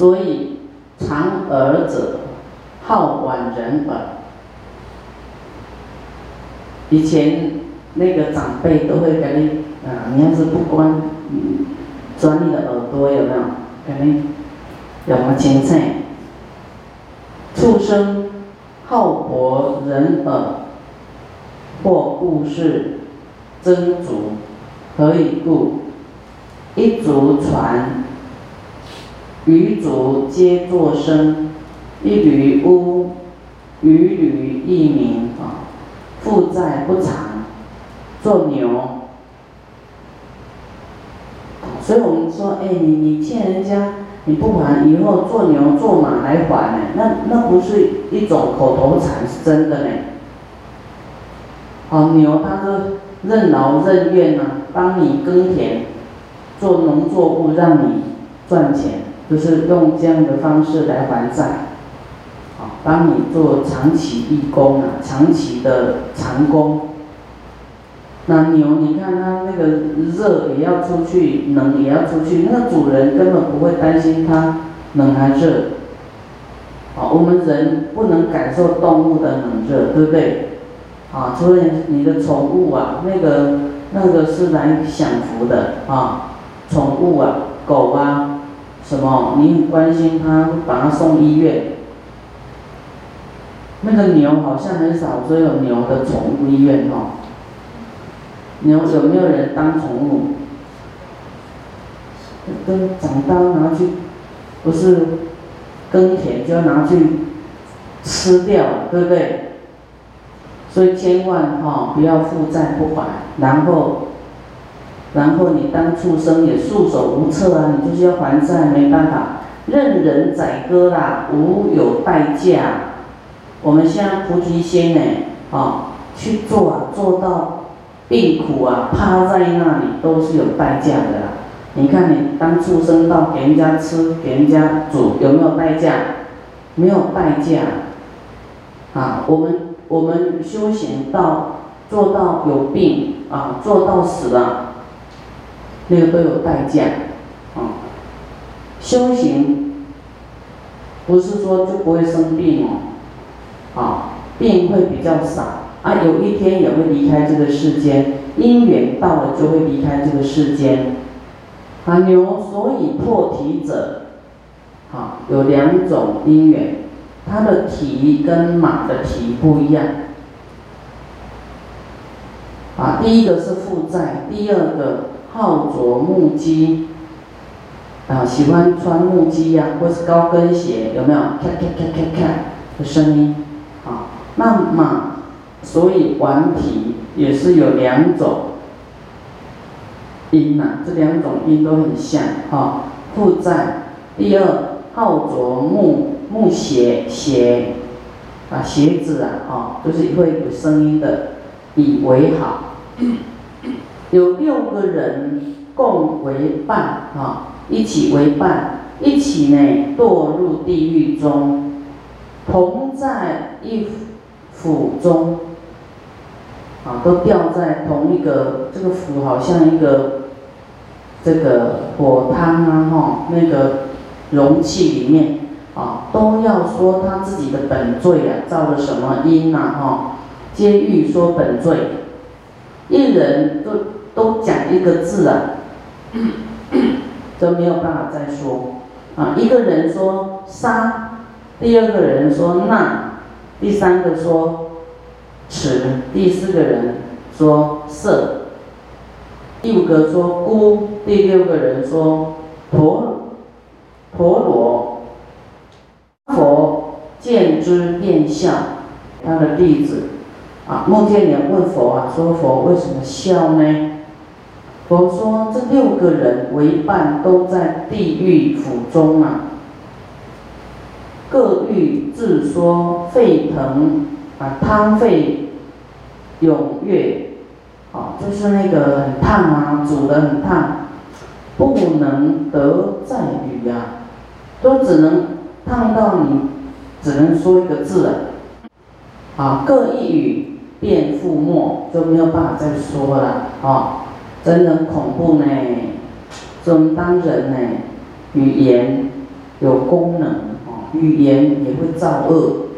所以长耳者好挽人耳。以前那个长辈都会跟你啊，你要是不关，钻你的耳朵有没有？跟你有没有清楚？畜生好博人耳，或故事争逐，何以故？一足传，余足皆作声，一缕乌，余缕亦鸣啊。负债不偿，做牛。所以我们说，哎，你你欠人家，你不还，以后做牛做马来还呢？那那不是一种口头禅，是真的呢。好，牛它都任劳任怨呐，帮你耕田，做农作物让你赚钱，就是用这样的方式来还债，啊，帮你做长期义工啊，长期的长工。那牛，你看它那个热也要出去，冷也要出去，那个主人根本不会担心它冷还热。啊，我们人不能感受动物的冷热，对不对？啊，除了你的宠物啊，那个那个是来享福的啊，宠物啊，狗啊，什么你很关心他，把他送医院。那个牛好像很少说有牛的宠物医院哦。牛有没有人当宠物？跟长大拿去，不是耕田就要拿去吃掉，对不对？所以千万哈不要负债不还，然后，然后你当畜生也束手无策啊！你就是要还债，没办法，任人宰割啦，无有代价。我们现在菩提心呢，啊，去做啊，做到。病苦啊，趴在那里都是有代价的啦。你看你当畜生到给人家吃，给人家煮，有没有代价？没有代价。啊，我们我们修行到做到有病啊，做到死了，那个都有代价。啊，修行不是说就不会生病哦，啊，病会比较少。啊，有一天也会离开这个世间，因缘到了就会离开这个世间。啊，牛所以破蹄者，好有两种因缘，它的蹄跟马的蹄不一样。啊，第一个是负债，第二个好着木屐，啊，喜欢穿木屐呀，或是高跟鞋，有没有？咔咔咔咔咔的声音，啊，那马。所以顽皮也是有两种音呐，这两种音都很像哈。负债，第二好着木木鞋鞋啊鞋子啊哈，就是会有声音的，以为好。有六个人共为伴啊，一起为伴，一起呢堕入地狱中，同在一府中。啊，都掉在同一个这个釜，好像一个这个火汤啊，哈，那个容器里面啊，都要说他自己的本罪啊，造了什么因呐，哈，监狱说本罪，一人都都讲一个字啊，都没有办法再说啊，一个人说杀，第二个人说那，第三个说。此第四个人说色，第五个说孤，第六个人说陀陀罗。佛见之便笑，他的弟子啊，梦见人问佛啊，说佛为什么笑呢？佛说这六个人为伴都在地狱府中啊，各欲自说沸腾。啊，汤沸踊跃，啊，就是那个很烫啊，煮的很烫，不能得再语呀，都只能烫到你只能说一个字了，啊，各一语便覆没，就没有办法再说了，啊，真的很恐怖呢，这种当人呢，语言有功能哦，语言也会造恶。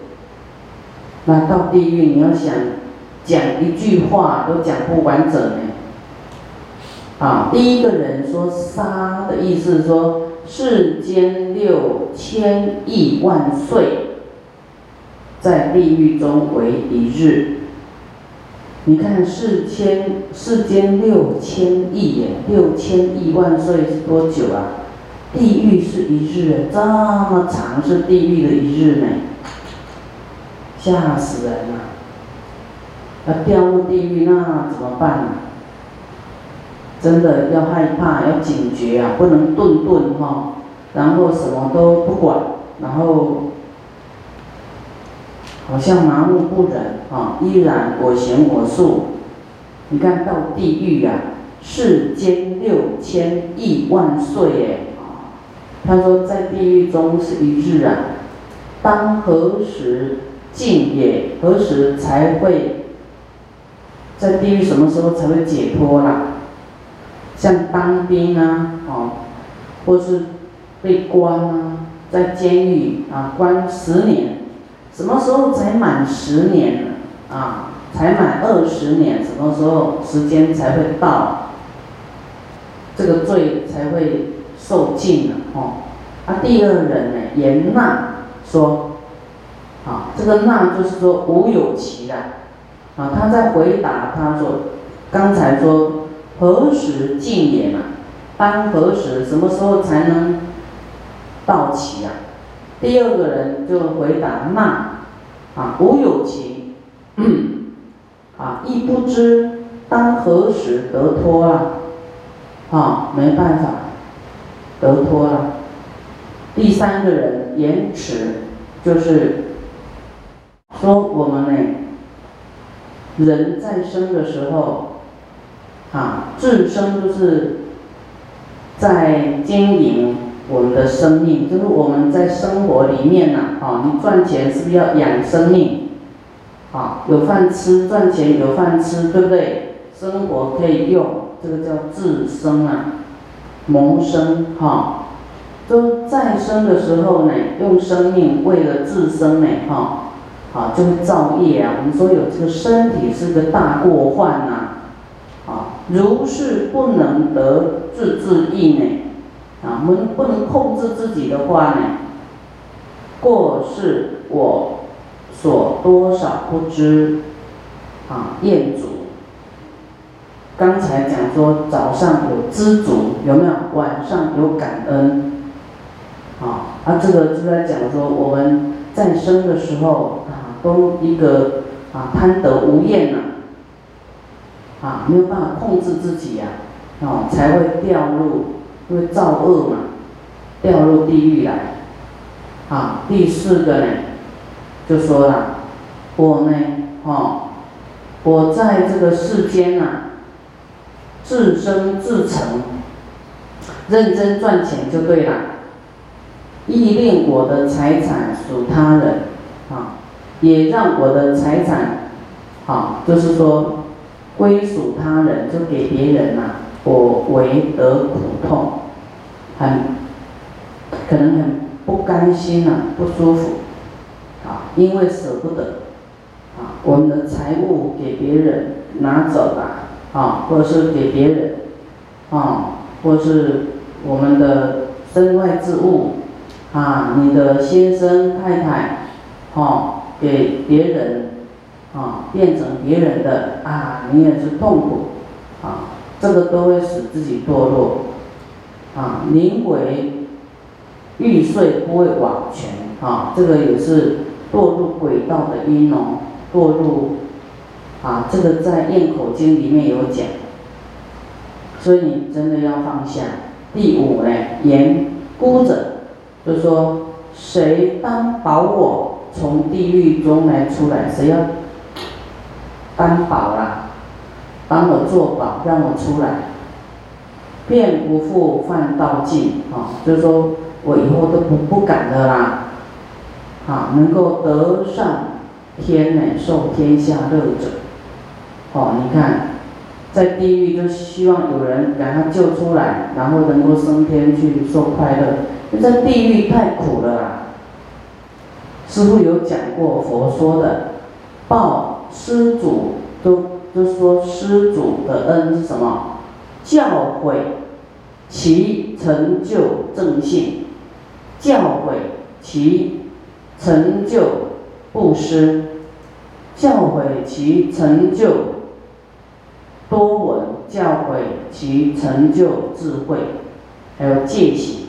那到地狱，你要想讲一句话都讲不完整呢。啊，第一个人说“杀”的意思，说世间六千亿万岁，在地狱中为一日。你看世间世间六千亿耶，六千亿万岁是多久啊？地狱是一日，这么长是地狱的一日呢，吓死人了！要掉入地狱那怎么办呢？真的要害怕，要警觉啊，不能顿顿哈，然后什么都不管，然后。好像麻木不仁啊，依然我行我素。你看到地狱呀，世间六千亿万岁耶！他说在地狱中是一日啊，当何时尽也？何时才会在地狱？什么时候才会解脱啦？像当兵啊，哦，或是被关啊，在监狱啊关十年。什么时候才满十年呢？啊，才满二十年，什么时候时间才会到？这个罪才会受尽呢？哦，啊，第二人呢，言那说，啊，这个那就是说无有期的，啊，他在回答他说，刚才说何时尽也嘛？当何时？什么时候才能到期啊？第二个人就回答那，啊，无有情，啊，亦不知当何时得脱啊，啊，没办法，得脱了。第三个人延迟，就是说我们呢，人在生的时候，啊，自生就是在经营。我们的生命就是我们在生活里面呐，啊，你赚钱是不是要养生命？啊，有饭吃，赚钱有饭吃，对不对？生活可以用，这个叫自生啊，谋生哈。都再生的时候呢，用生命为了自生呢，哈，啊，就会造业啊。我们说有这个身体是个大过患呐，啊，如是不能得自自意呢。啊，我们不能控制自己的话呢，过是我所多少不知，啊，业主。刚才讲说早上有知足，有没有？晚上有感恩，啊，啊，这个就在讲说我们在生的时候啊，都一个啊贪得无厌呐，啊，没有办法控制自己呀，啊，才会掉入。因为造恶嘛，掉入地狱来。啊，第四个呢，就说了，我呢，哦，我在这个世间呐，自生自成，认真赚钱就对了，亦令我的财产属他人，啊，也让我的财产，啊，就是说归属他人，就给别人呐。我为得苦痛，很可能很不甘心呐，不舒服，啊，因为舍不得，啊，我们的财物给别人拿走了，啊，或者是给别人，啊，或是我们的身外之物，啊，你的先生太太，啊，给别人，啊，变成别人的，啊，你也是痛苦，啊。这个都会使自己堕落，啊，宁为欲睡不为瓦全，啊，这个也是堕入轨道的因哦，堕入，啊，这个在《咽口经》里面有讲，所以你真的要放下。第五呢，言孤者，就说谁担保我从地狱中来出来？谁要担保啦？帮我做保，让我出来，便不复犯道尽啊！就是说我以后都不不敢的啦，啊，能够得上天呢，受天下乐者，哦，你看，在地狱就希望有人把他救出来，然后能够升天去受快乐，在地狱太苦了啦！师傅有讲过佛说的，报施主都都说施主的恩是什么？教诲其成就正信，教诲其成就布施，教诲其成就多闻，教诲其成就智慧，还有戒行，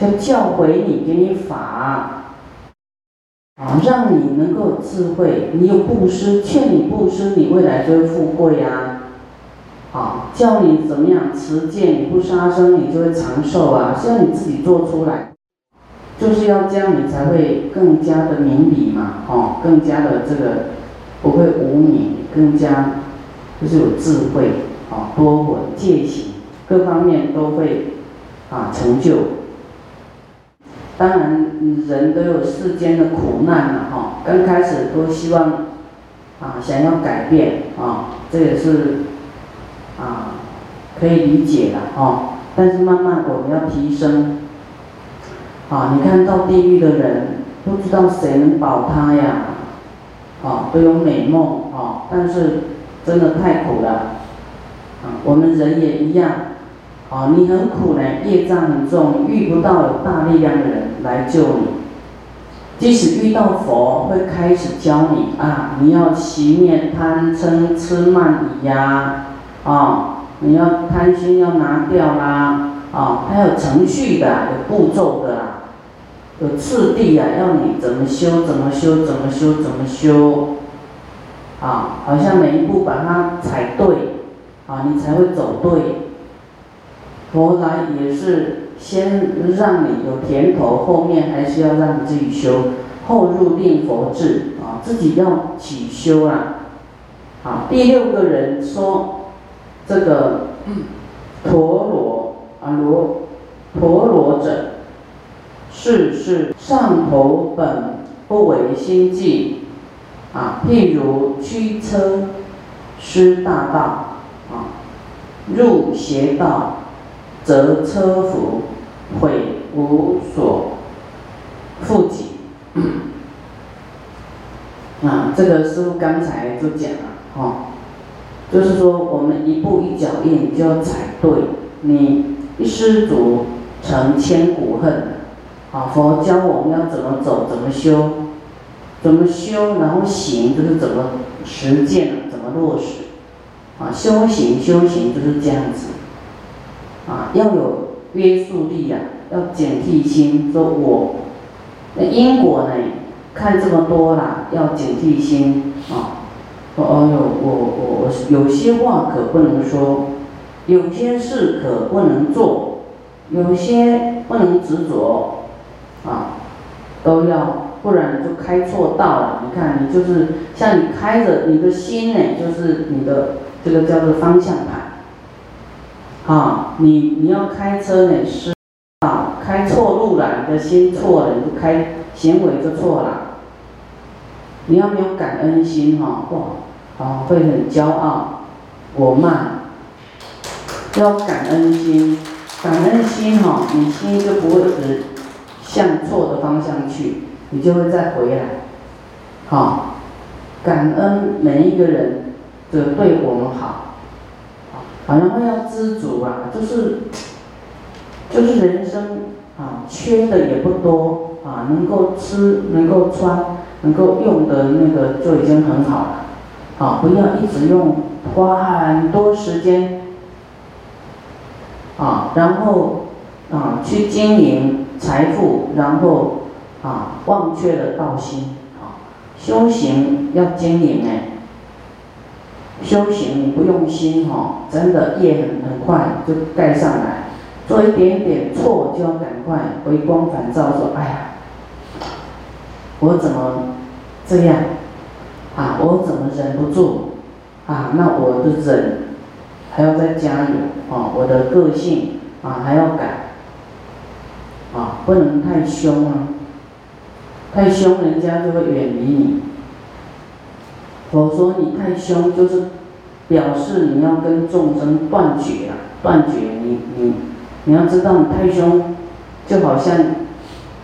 就教诲你，给你法，啊，让你能够智慧。你有布施，劝你布施，你未来就会富贵啊。啊，教你怎么样持戒，你不杀生，你就会长寿啊！是要你自己做出来，就是要这样，你才会更加的明理嘛，哦，更加的这个不会无明，更加就是有智慧，啊，多闻戒行，各方面都会啊成就。当然，人都有世间的苦难嘛，哈，刚开始都希望啊想要改变啊，这也是。啊，可以理解的哦，但是慢慢我们要提升。啊，你看到地狱的人，不知道谁能保他呀？啊，都有美梦啊，但是真的太苦了。啊，我们人也一样。啊，你很苦呢，业障很重，遇不到有大力量的人来救你。即使遇到佛，会开始教你啊，你要熄灭贪嗔痴慢疑呀。啊你要贪心要拿掉啦！啊，它有程序的，有步骤的，有次第啊，要你怎么修怎么修怎么修怎么修，啊，好像每一步把它踩对，啊，你才会走对。佛来也是先让你有甜头，后面还是要让你自己修，后入念佛智啊，自己要起修啊。好，第六个人说。这个陀罗啊罗陀罗者，是是上头本不为心计啊，譬如驱车失大道啊，入邪道，则车服毁无所负己啊，这个师傅刚才就讲了哈。就是说，我们一步一脚印就要踩对，你一失足成千古恨。啊，佛教我们要怎么走，怎么修，怎么修，然后行就是怎么实践，怎么落实。啊，修行修行就是这样子。啊，要有约束力呀，要警惕心，说我那因果呢，看这么多啦，要警惕心啊。哦哟，我我我有些话可不能说，有些事可不能做，有些不能执着，啊，都要，不然你就开错道了。你看，你就是像你开着你的心呢，就是你的这个叫做方向盘，啊，你你要开车呢是啊，开错路了，你的心错了，你就开行为就错了。你要没有感恩心哈，哇！啊，会很骄傲，我慢，要感恩心，感恩心哈，你心就不会只向错的方向去，你就会再回来，好，感恩每一个人的对我们好，好，然后要知足啊，就是，就是人生啊，缺的也不多啊，能够吃，能够穿，能够用的那个就已经很好了。啊，不要一直用花很多时间啊，然后啊去经营财富，然后啊忘却了道心啊。修行要经营哎，修行不用心哈，真的业很很快就盖上来，做一点点错就要赶快回光返照，说哎呀，我怎么这样？啊，我怎么忍不住？啊，那我的忍还要再加油啊！我的个性啊还要改啊，不能太凶啊！太凶，人家就会远离你。我说你太凶，就是表示你要跟众生断绝啊，断绝你你你要知道，你太凶，就好像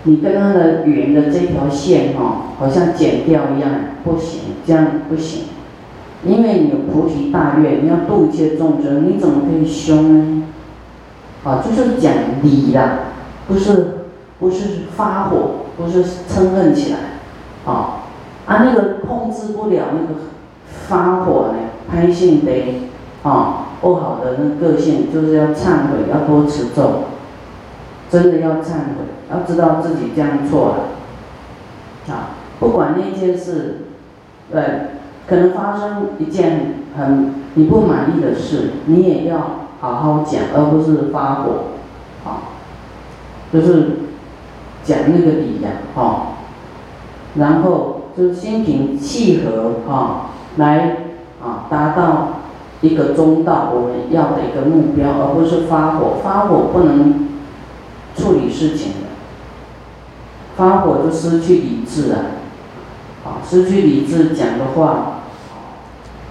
你跟他的圆的这条线哈，好像剪掉一样，不行，这样不行。因为你有菩提大愿，你要度一切众生，你怎么可以凶呢？啊，就是讲理啦，不是不是发火，不是嗔恨起来，啊啊那个控制不了那个发火呢，拍性得啊不好的那个性，就是要忏悔，要多持咒，真的要忏悔，要知道自己这样错了，啊，不管那件事，对。可能发生一件很你不满意的事，你也要好好讲，而不是发火，啊，就是讲那个理呀，哈，然后就心平气和，哈，来啊达到一个中道我们要的一个目标，而不是发火，发火不能事情的，发火就失去理智了，啊，失去理智讲的话。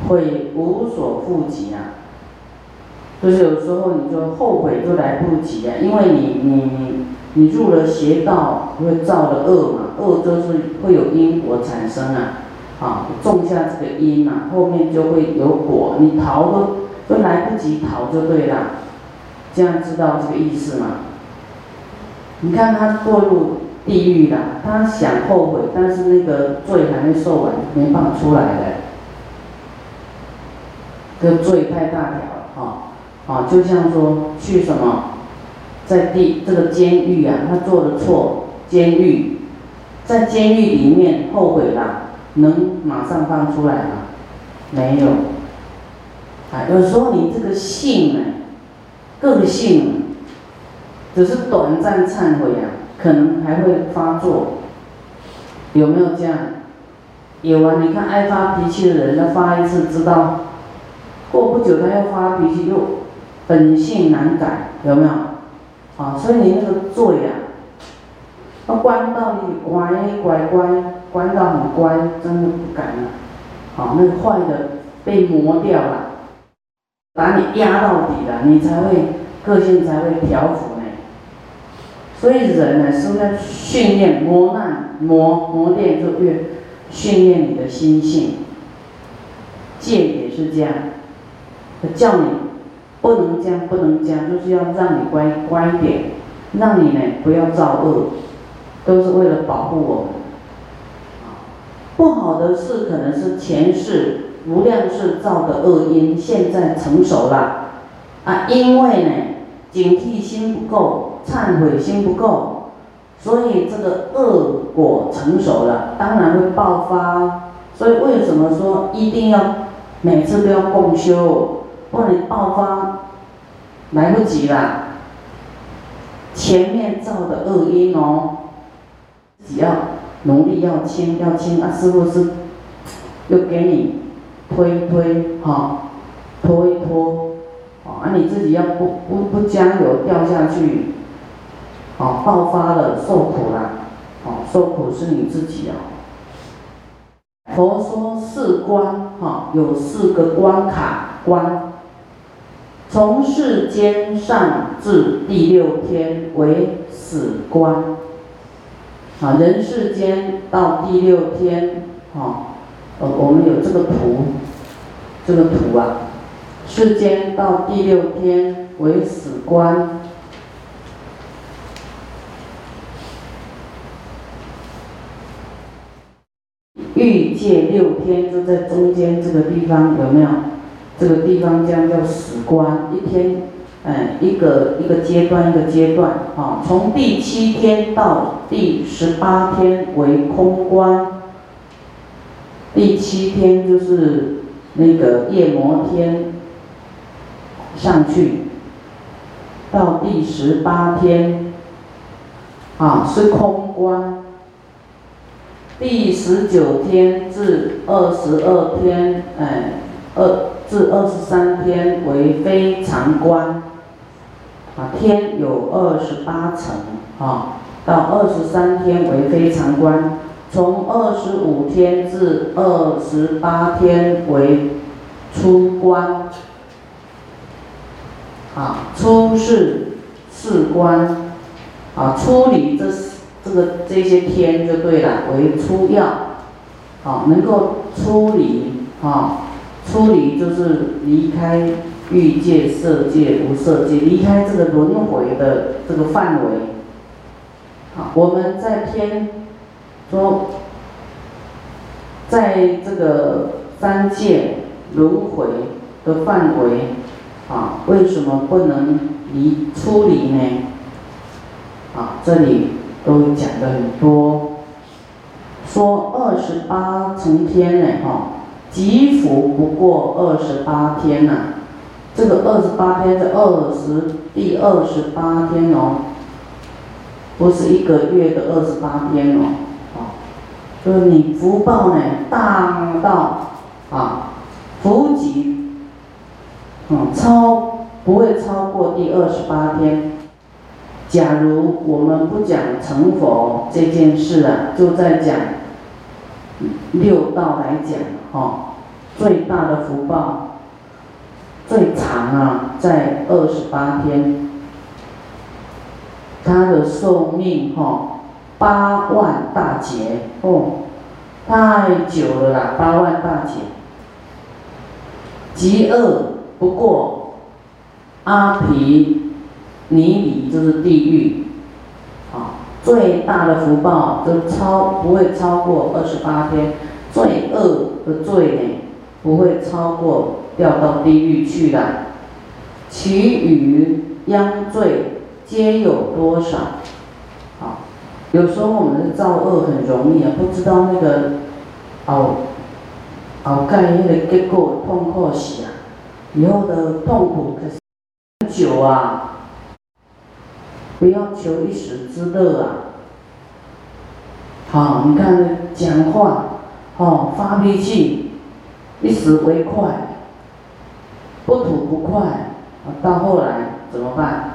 会无所顾及啊，就是有时候你就后悔就来不及啊，因为你你你你入了邪道，会造了恶嘛，恶就是会有因果产生啊，啊，种下这个因啊，后面就会有果，你逃都都来不及逃就对了，这样知道这个意思吗？你看他堕入地狱了，他想后悔，但是那个罪还没受完，没办法出来的。这罪太大条了，哈，啊，就像说去什么，在地这个监狱啊，他做的错，监狱，在监狱里面后悔了，能马上放出来吗？没有，啊，有时候你这个性呢，个性，只是短暂忏悔啊，可能还会发作，有没有这样？有啊，你看爱发脾气的人，要发一次知道。过不久他又发脾气，又本性难改，有没有？啊，所以你那个罪啊，要关到你乖乖乖，关到很乖，真的不敢了。好，那个坏的被磨掉了，把你压到底了，你才会个性才会调服。所以人呢是在训练磨难磨磨练，就越训练你的心性。戒也是这样。他叫你不能这样，不能这样，就是要让你乖乖一点，让你呢不要造恶，都是为了保护我们。不好的事可能是前世无量世造的恶因，现在成熟了啊，因为呢警惕心不够，忏悔心不够，所以这个恶果成熟了，当然会爆发。所以为什么说一定要每次都要共修？不然爆发来不及了，前面造的恶因哦，只要努力要清要清啊，师傅是又给你推一推哈，拖一拖，啊你自己要不不不加油掉下去，啊爆发了受苦了，啊受苦是你自己啊。佛说四关哈，有四个关卡关。从世间上至第六天为死关，啊，人世间到第六天，啊，呃，我们有这个图，这个图啊，世间到第六天为死关，欲界六天就在中间这个地方，有没有？这个地方将叫死关，一天，嗯，一个一个阶段一个阶段，啊，从第七天到第十八天为空关，第七天就是那个夜摩天上去，到第十八天，啊，是空关，第十九天至二十二天，哎，二。至二十三天为非常关，啊，天有二十八层，啊，到二十三天为非常关，从二十五天至二十八天为出关，啊，出是四关，啊，出离这这个这些天就对了，为出要，啊，能够出离啊，出离就是离开欲界、色界、无色界，离开这个轮回的这个范围。啊，我们在天说，在这个三界轮回的范围，啊，为什么不能离出离呢？啊，这里都讲的很多，说二十八层天呢，哈，吉福不过二十八天呐。这个二十八天是二十第二十八天哦，不是一个月的二十八天哦，啊，就是你福报呢大到啊，福吉，嗯，超不会超过第二十八天。假如我们不讲成佛这件事啊，就在讲六道来讲，哈，最大的福报，最长啊，在二十八天，他的寿命哈，八万大劫哦，太久了啦，八万大劫，极恶不过阿毗。泥里就是地狱，啊，最大的福报都超不会超过二十八天，最恶的罪呢不会超过掉到地狱去的，其余殃罪皆有多少？啊，有时候我们的造恶很容易啊，不知道那个哦，哦盖那个结果痛苦死啊，以后的痛苦可是很久啊。不要求一时之乐啊！好，你看讲话，哦，发脾气，一时为快，不吐不快，到后来怎么办？